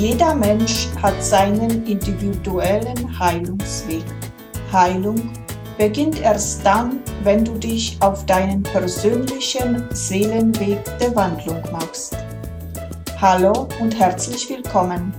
Jeder Mensch hat seinen individuellen Heilungsweg. Heilung beginnt erst dann, wenn du dich auf deinen persönlichen Seelenweg der Wandlung machst. Hallo und herzlich willkommen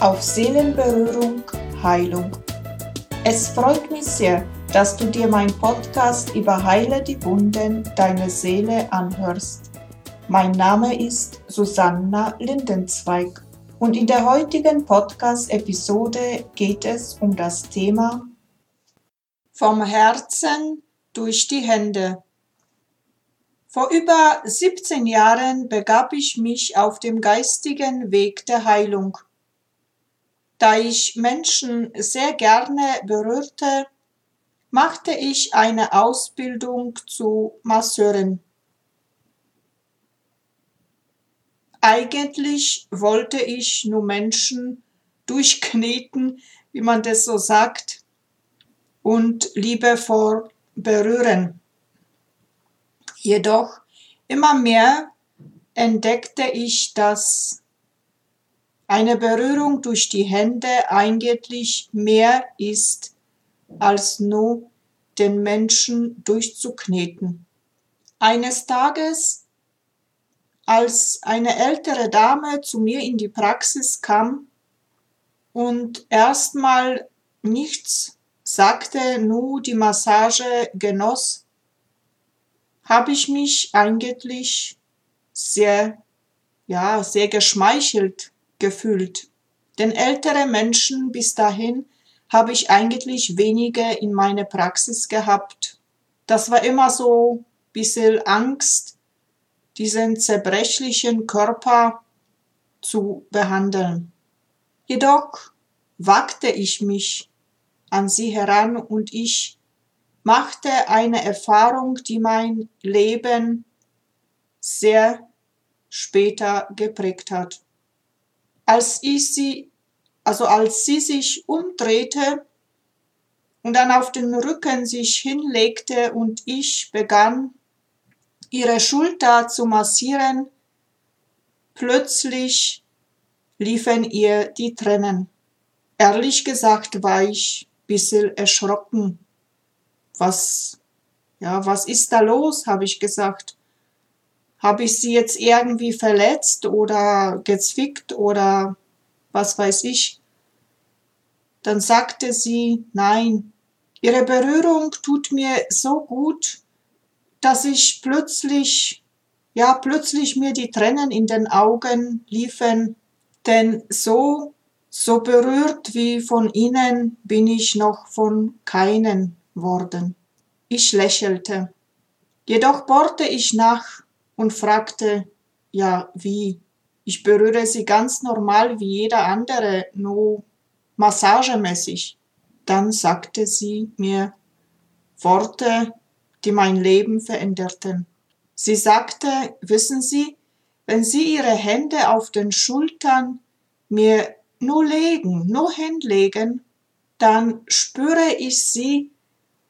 auf Seelenberührung Heilung. Es freut mich sehr, dass du dir mein Podcast über Heile die Wunden deiner Seele anhörst. Mein Name ist Susanna Lindenzweig und in der heutigen Podcast-Episode geht es um das Thema Vom Herzen durch die Hände. Vor über 17 Jahren begab ich mich auf dem geistigen Weg der Heilung. Da ich Menschen sehr gerne berührte, machte ich eine Ausbildung zu Masseurin. Eigentlich wollte ich nur Menschen durchkneten, wie man das so sagt, und liebevoll berühren. Jedoch immer mehr entdeckte ich, dass eine Berührung durch die Hände eigentlich mehr ist als nur den Menschen durchzukneten. Eines Tages, als eine ältere Dame zu mir in die Praxis kam und erstmal nichts sagte, nur die Massage genoss, habe ich mich eigentlich sehr, ja, sehr geschmeichelt gefühlt. Denn ältere Menschen bis dahin habe ich eigentlich weniger in meiner Praxis gehabt. Das war immer so bisschen Angst, diesen zerbrechlichen Körper zu behandeln. Jedoch wagte ich mich an sie heran und ich machte eine Erfahrung, die mein Leben sehr später geprägt hat. Als ich sie also als sie sich umdrehte und dann auf den Rücken sich hinlegte und ich begann, ihre Schulter zu massieren, plötzlich liefen ihr die Tränen. Ehrlich gesagt war ich bisschen erschrocken. Was, ja, was ist da los, habe ich gesagt. Habe ich sie jetzt irgendwie verletzt oder gezwickt oder was weiß ich. Dann sagte sie, nein, ihre Berührung tut mir so gut, dass ich plötzlich, ja, plötzlich mir die Tränen in den Augen liefen, denn so, so berührt wie von ihnen bin ich noch von keinen worden. Ich lächelte. Jedoch bohrte ich nach und fragte, ja, wie? Ich berühre sie ganz normal wie jeder andere, nur massagemäßig. Dann sagte sie mir Worte, die mein Leben veränderten. Sie sagte, wissen Sie, wenn Sie Ihre Hände auf den Schultern mir nur legen, nur hinlegen, dann spüre ich sie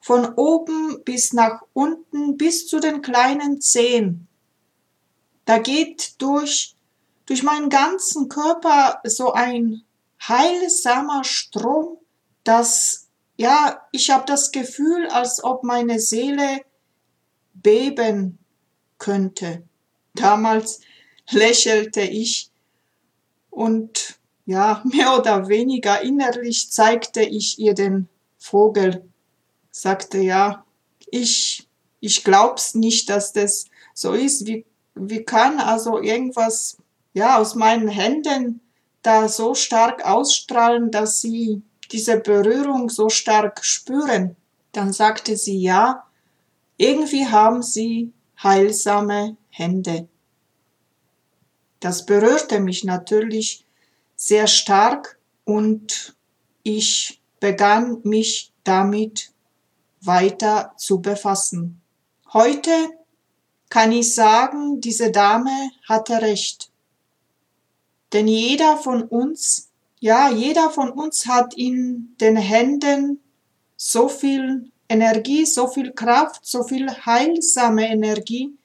von oben bis nach unten bis zu den kleinen Zehen. Da geht durch durch meinen ganzen Körper so ein heilsamer Strom, dass ja, ich habe das Gefühl, als ob meine Seele beben könnte. Damals lächelte ich und ja, mehr oder weniger innerlich zeigte ich ihr den Vogel, sagte ja, ich, ich glaub's nicht, dass das so ist. Wie, wie kann also irgendwas ja, aus meinen Händen da so stark ausstrahlen, dass sie diese Berührung so stark spüren. Dann sagte sie ja, irgendwie haben sie heilsame Hände. Das berührte mich natürlich sehr stark und ich begann mich damit weiter zu befassen. Heute kann ich sagen, diese Dame hatte recht. Denn jeder von uns, ja, jeder von uns hat in den Händen so viel Energie, so viel Kraft, so viel heilsame Energie,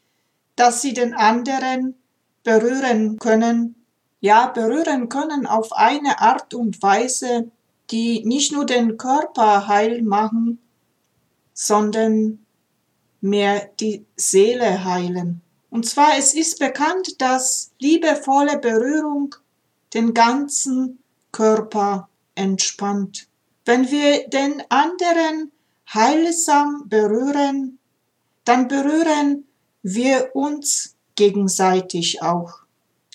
dass sie den anderen berühren können, ja, berühren können auf eine Art und Weise, die nicht nur den Körper heil machen, sondern mehr die Seele heilen. Und zwar, es ist bekannt, dass liebevolle Berührung den ganzen Körper entspannt. Wenn wir den anderen heilsam berühren, dann berühren wir uns gegenseitig auch.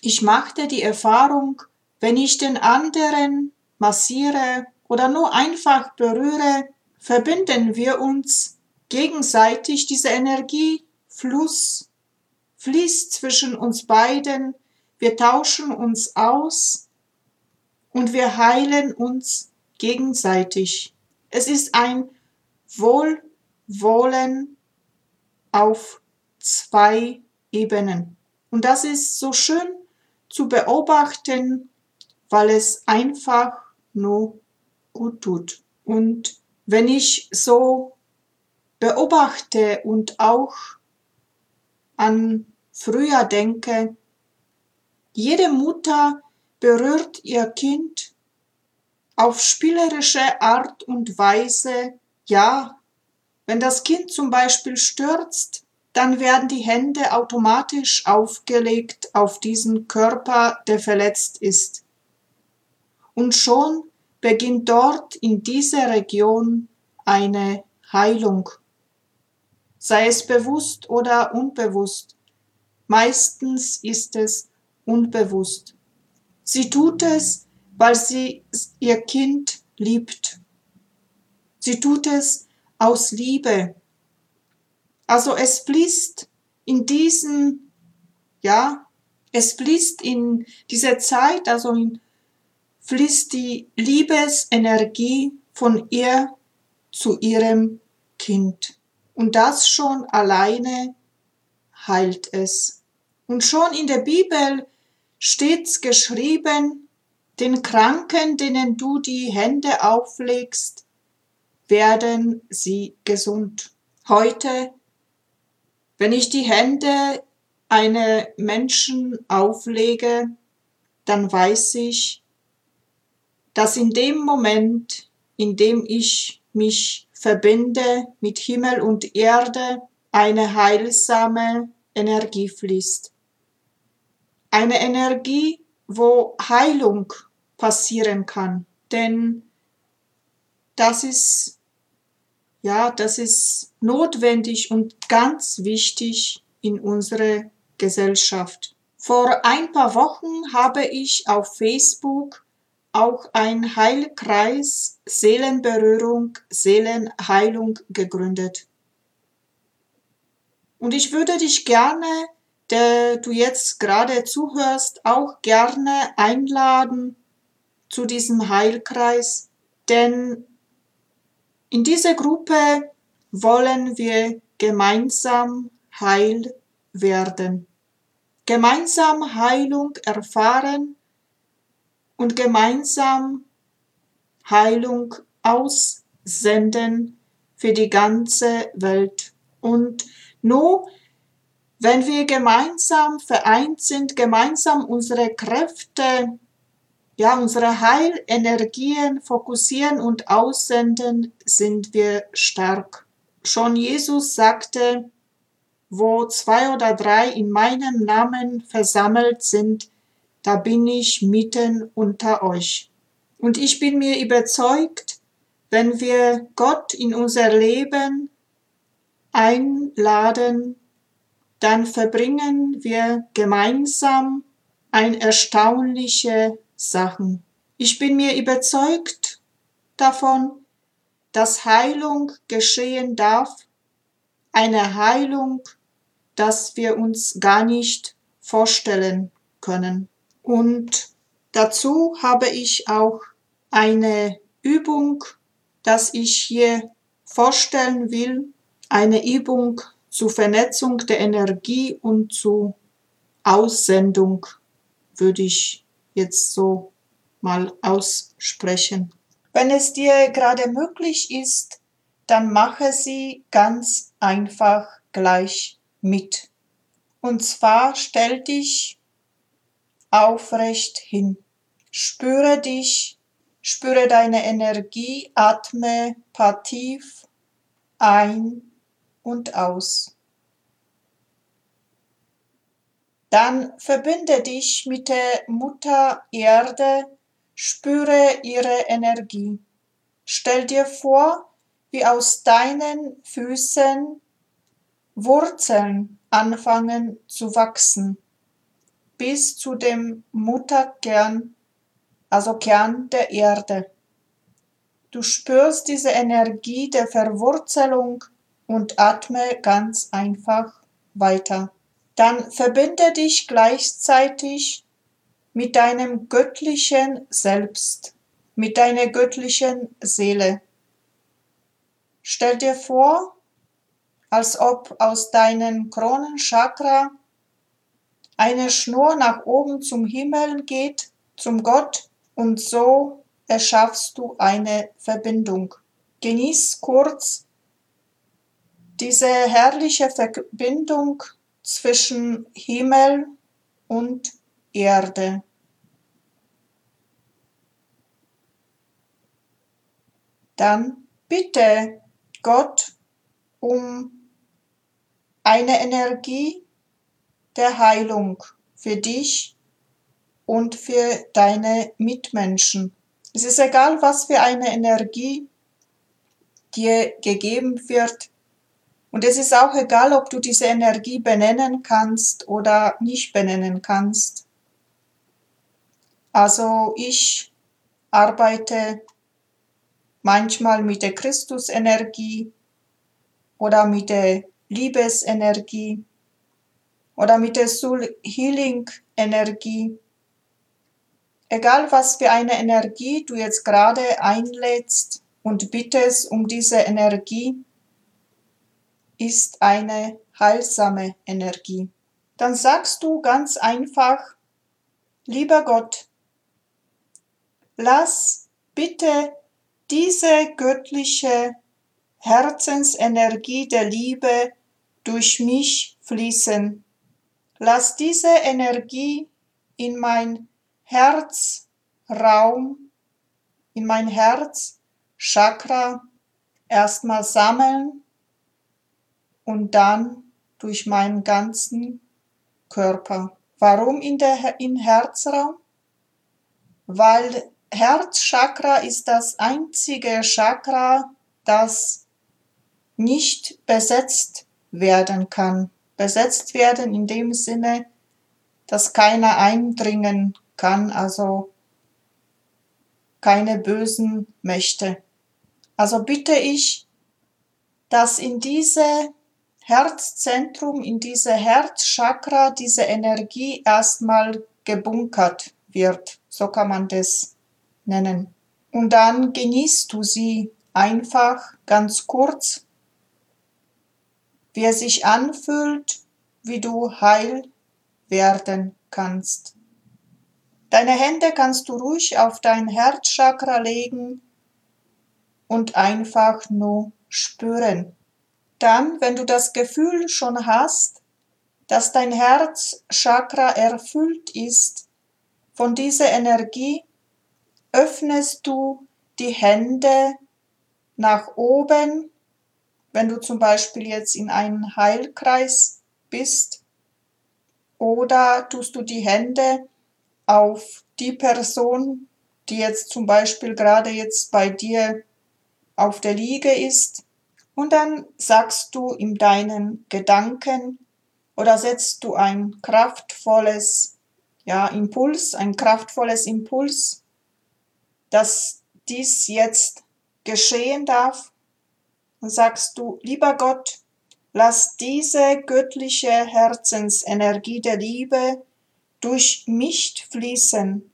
Ich machte die Erfahrung, wenn ich den anderen massiere oder nur einfach berühre, verbinden wir uns gegenseitig. Diese Energiefluss fließt zwischen uns beiden. Wir tauschen uns aus und wir heilen uns gegenseitig. Es ist ein Wohlwollen auf zwei Ebenen. Und das ist so schön zu beobachten, weil es einfach nur gut tut. Und wenn ich so beobachte und auch an früher denke, jede Mutter berührt ihr Kind auf spielerische Art und Weise, ja, wenn das Kind zum Beispiel stürzt, dann werden die Hände automatisch aufgelegt auf diesen Körper, der verletzt ist. Und schon beginnt dort in dieser Region eine Heilung. Sei es bewusst oder unbewusst. Meistens ist es unbewusst. Sie tut es, weil sie ihr Kind liebt. Sie tut es aus Liebe. Also es fließt in diesen, ja, es fließt in dieser Zeit, also in, fließt die Liebesenergie von ihr zu ihrem Kind. Und das schon alleine heilt es. Und schon in der Bibel steht's geschrieben, den Kranken, denen du die Hände auflegst, werden sie gesund. Heute, wenn ich die Hände einer Menschen auflege, dann weiß ich, dass in dem Moment, in dem ich mich verbinde mit Himmel und Erde, eine heilsame Energie fließt. Eine Energie, wo Heilung passieren kann. Denn das ist, ja, das ist notwendig und ganz wichtig in unserer Gesellschaft. Vor ein paar Wochen habe ich auf Facebook auch ein Heilkreis Seelenberührung, Seelenheilung gegründet. Und ich würde dich gerne, der du jetzt gerade zuhörst, auch gerne einladen zu diesem Heilkreis, denn in dieser Gruppe wollen wir gemeinsam heil werden, gemeinsam Heilung erfahren und gemeinsam Heilung aussenden für die ganze Welt. Und nur wenn wir gemeinsam vereint sind, gemeinsam unsere Kräfte, ja, unsere Heilenergien fokussieren und aussenden, sind wir stark. Schon Jesus sagte, wo zwei oder drei in meinem Namen versammelt sind, da bin ich mitten unter euch. Und ich bin mir überzeugt, wenn wir Gott in unser Leben einladen, dann verbringen wir gemeinsam ein erstaunliche Sachen. Ich bin mir überzeugt davon, dass Heilung geschehen darf, eine Heilung, dass wir uns gar nicht vorstellen können. Und dazu habe ich auch eine Übung, das ich hier vorstellen will, eine Übung zur Vernetzung der Energie und zur Aussendung, würde ich jetzt so mal aussprechen. Wenn es dir gerade möglich ist, dann mache sie ganz einfach gleich mit. Und zwar stell dich aufrecht hin. Spüre dich, spüre deine Energie, atme paar ein und aus. Dann verbinde dich mit der Mutter Erde, spüre ihre Energie. Stell dir vor, wie aus deinen Füßen Wurzeln anfangen zu wachsen bis zu dem Mutterkern, also Kern der Erde. Du spürst diese Energie der Verwurzelung und atme ganz einfach weiter. Dann verbinde dich gleichzeitig mit deinem göttlichen Selbst, mit deiner göttlichen Seele. Stell dir vor, als ob aus deinem Kronenchakra eine Schnur nach oben zum Himmel geht, zum Gott, und so erschaffst du eine Verbindung. Genieß kurz diese herrliche Verbindung zwischen Himmel und Erde. Dann bitte Gott um eine Energie, der Heilung für dich und für deine Mitmenschen. Es ist egal, was für eine Energie dir gegeben wird. Und es ist auch egal, ob du diese Energie benennen kannst oder nicht benennen kannst. Also ich arbeite manchmal mit der Christusenergie oder mit der Liebesenergie oder mit der Soul Healing Energie. Egal was für eine Energie du jetzt gerade einlädst und bittest um diese Energie, ist eine heilsame Energie. Dann sagst du ganz einfach, lieber Gott, lass bitte diese göttliche Herzensenergie der Liebe durch mich fließen Lass diese Energie in mein Herzraum, in mein Herzchakra erstmal sammeln und dann durch meinen ganzen Körper. Warum in der, im Herzraum? Weil Herzchakra ist das einzige Chakra, das nicht besetzt werden kann besetzt werden in dem Sinne, dass keiner eindringen kann, also keine bösen Mächte. Also bitte ich, dass in diese Herzzentrum, in diese Herzchakra diese Energie erstmal gebunkert wird, so kann man das nennen. Und dann genießt du sie einfach ganz kurz wie es sich anfühlt, wie du heil werden kannst. Deine Hände kannst du ruhig auf dein Herzchakra legen und einfach nur spüren. Dann, wenn du das Gefühl schon hast, dass dein Herzchakra erfüllt ist von dieser Energie, öffnest du die Hände nach oben. Wenn du zum Beispiel jetzt in einem Heilkreis bist oder tust du die Hände auf die Person, die jetzt zum Beispiel gerade jetzt bei dir auf der Liege ist und dann sagst du in deinen Gedanken oder setzt du ein kraftvolles ja, Impuls, ein kraftvolles Impuls, dass dies jetzt geschehen darf? Und sagst du, lieber Gott, lass diese göttliche Herzensenergie der Liebe durch mich fließen,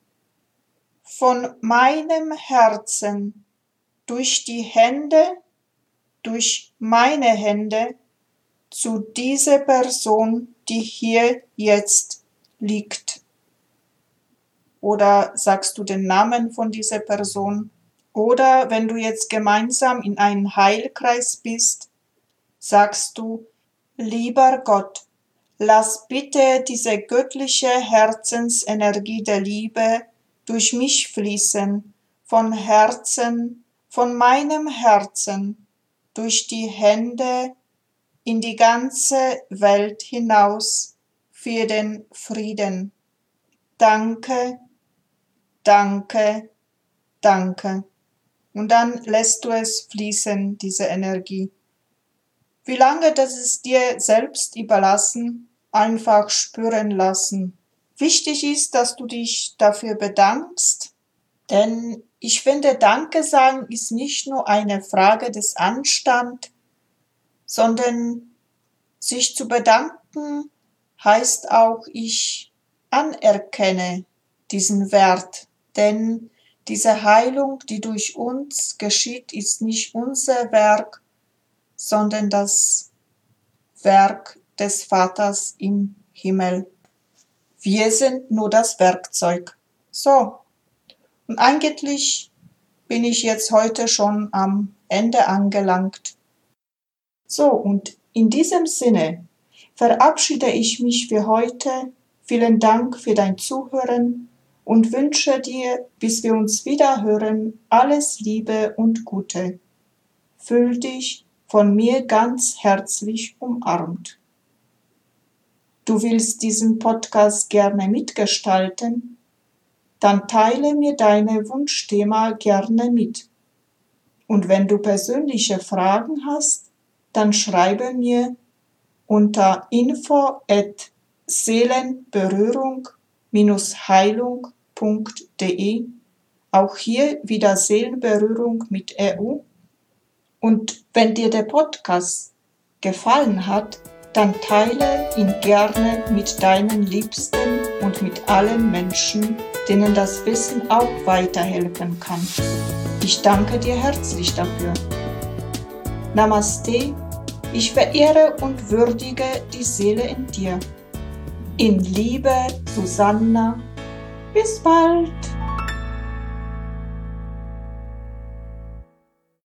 von meinem Herzen, durch die Hände, durch meine Hände, zu dieser Person, die hier jetzt liegt. Oder sagst du den Namen von dieser Person? Oder wenn du jetzt gemeinsam in einem Heilkreis bist, sagst du, lieber Gott, lass bitte diese göttliche Herzensenergie der Liebe durch mich fließen, von Herzen, von meinem Herzen, durch die Hände in die ganze Welt hinaus für den Frieden. Danke, danke, danke. Und dann lässt du es fließen, diese Energie. Wie lange das ist dir selbst überlassen, einfach spüren lassen. Wichtig ist, dass du dich dafür bedankst, denn ich finde, Danke sagen ist nicht nur eine Frage des Anstand, sondern sich zu bedanken heißt auch, ich anerkenne diesen Wert, denn diese Heilung, die durch uns geschieht, ist nicht unser Werk, sondern das Werk des Vaters im Himmel. Wir sind nur das Werkzeug. So. Und eigentlich bin ich jetzt heute schon am Ende angelangt. So, und in diesem Sinne verabschiede ich mich für heute. Vielen Dank für dein Zuhören und wünsche dir, bis wir uns wieder hören, alles Liebe und Gute. Fühl dich von mir ganz herzlich umarmt. Du willst diesen Podcast gerne mitgestalten? Dann teile mir deine Wunschthema gerne mit. Und wenn du persönliche Fragen hast, dann schreibe mir unter info at seelenberührung-heilung.de auch hier wieder Seelenberührung mit EU. Und wenn dir der Podcast gefallen hat, dann teile ihn gerne mit deinen Liebsten und mit allen Menschen, denen das Wissen auch weiterhelfen kann. Ich danke dir herzlich dafür. Namaste, ich verehre und würdige die Seele in dir. In Liebe, Susanna. Bis bald.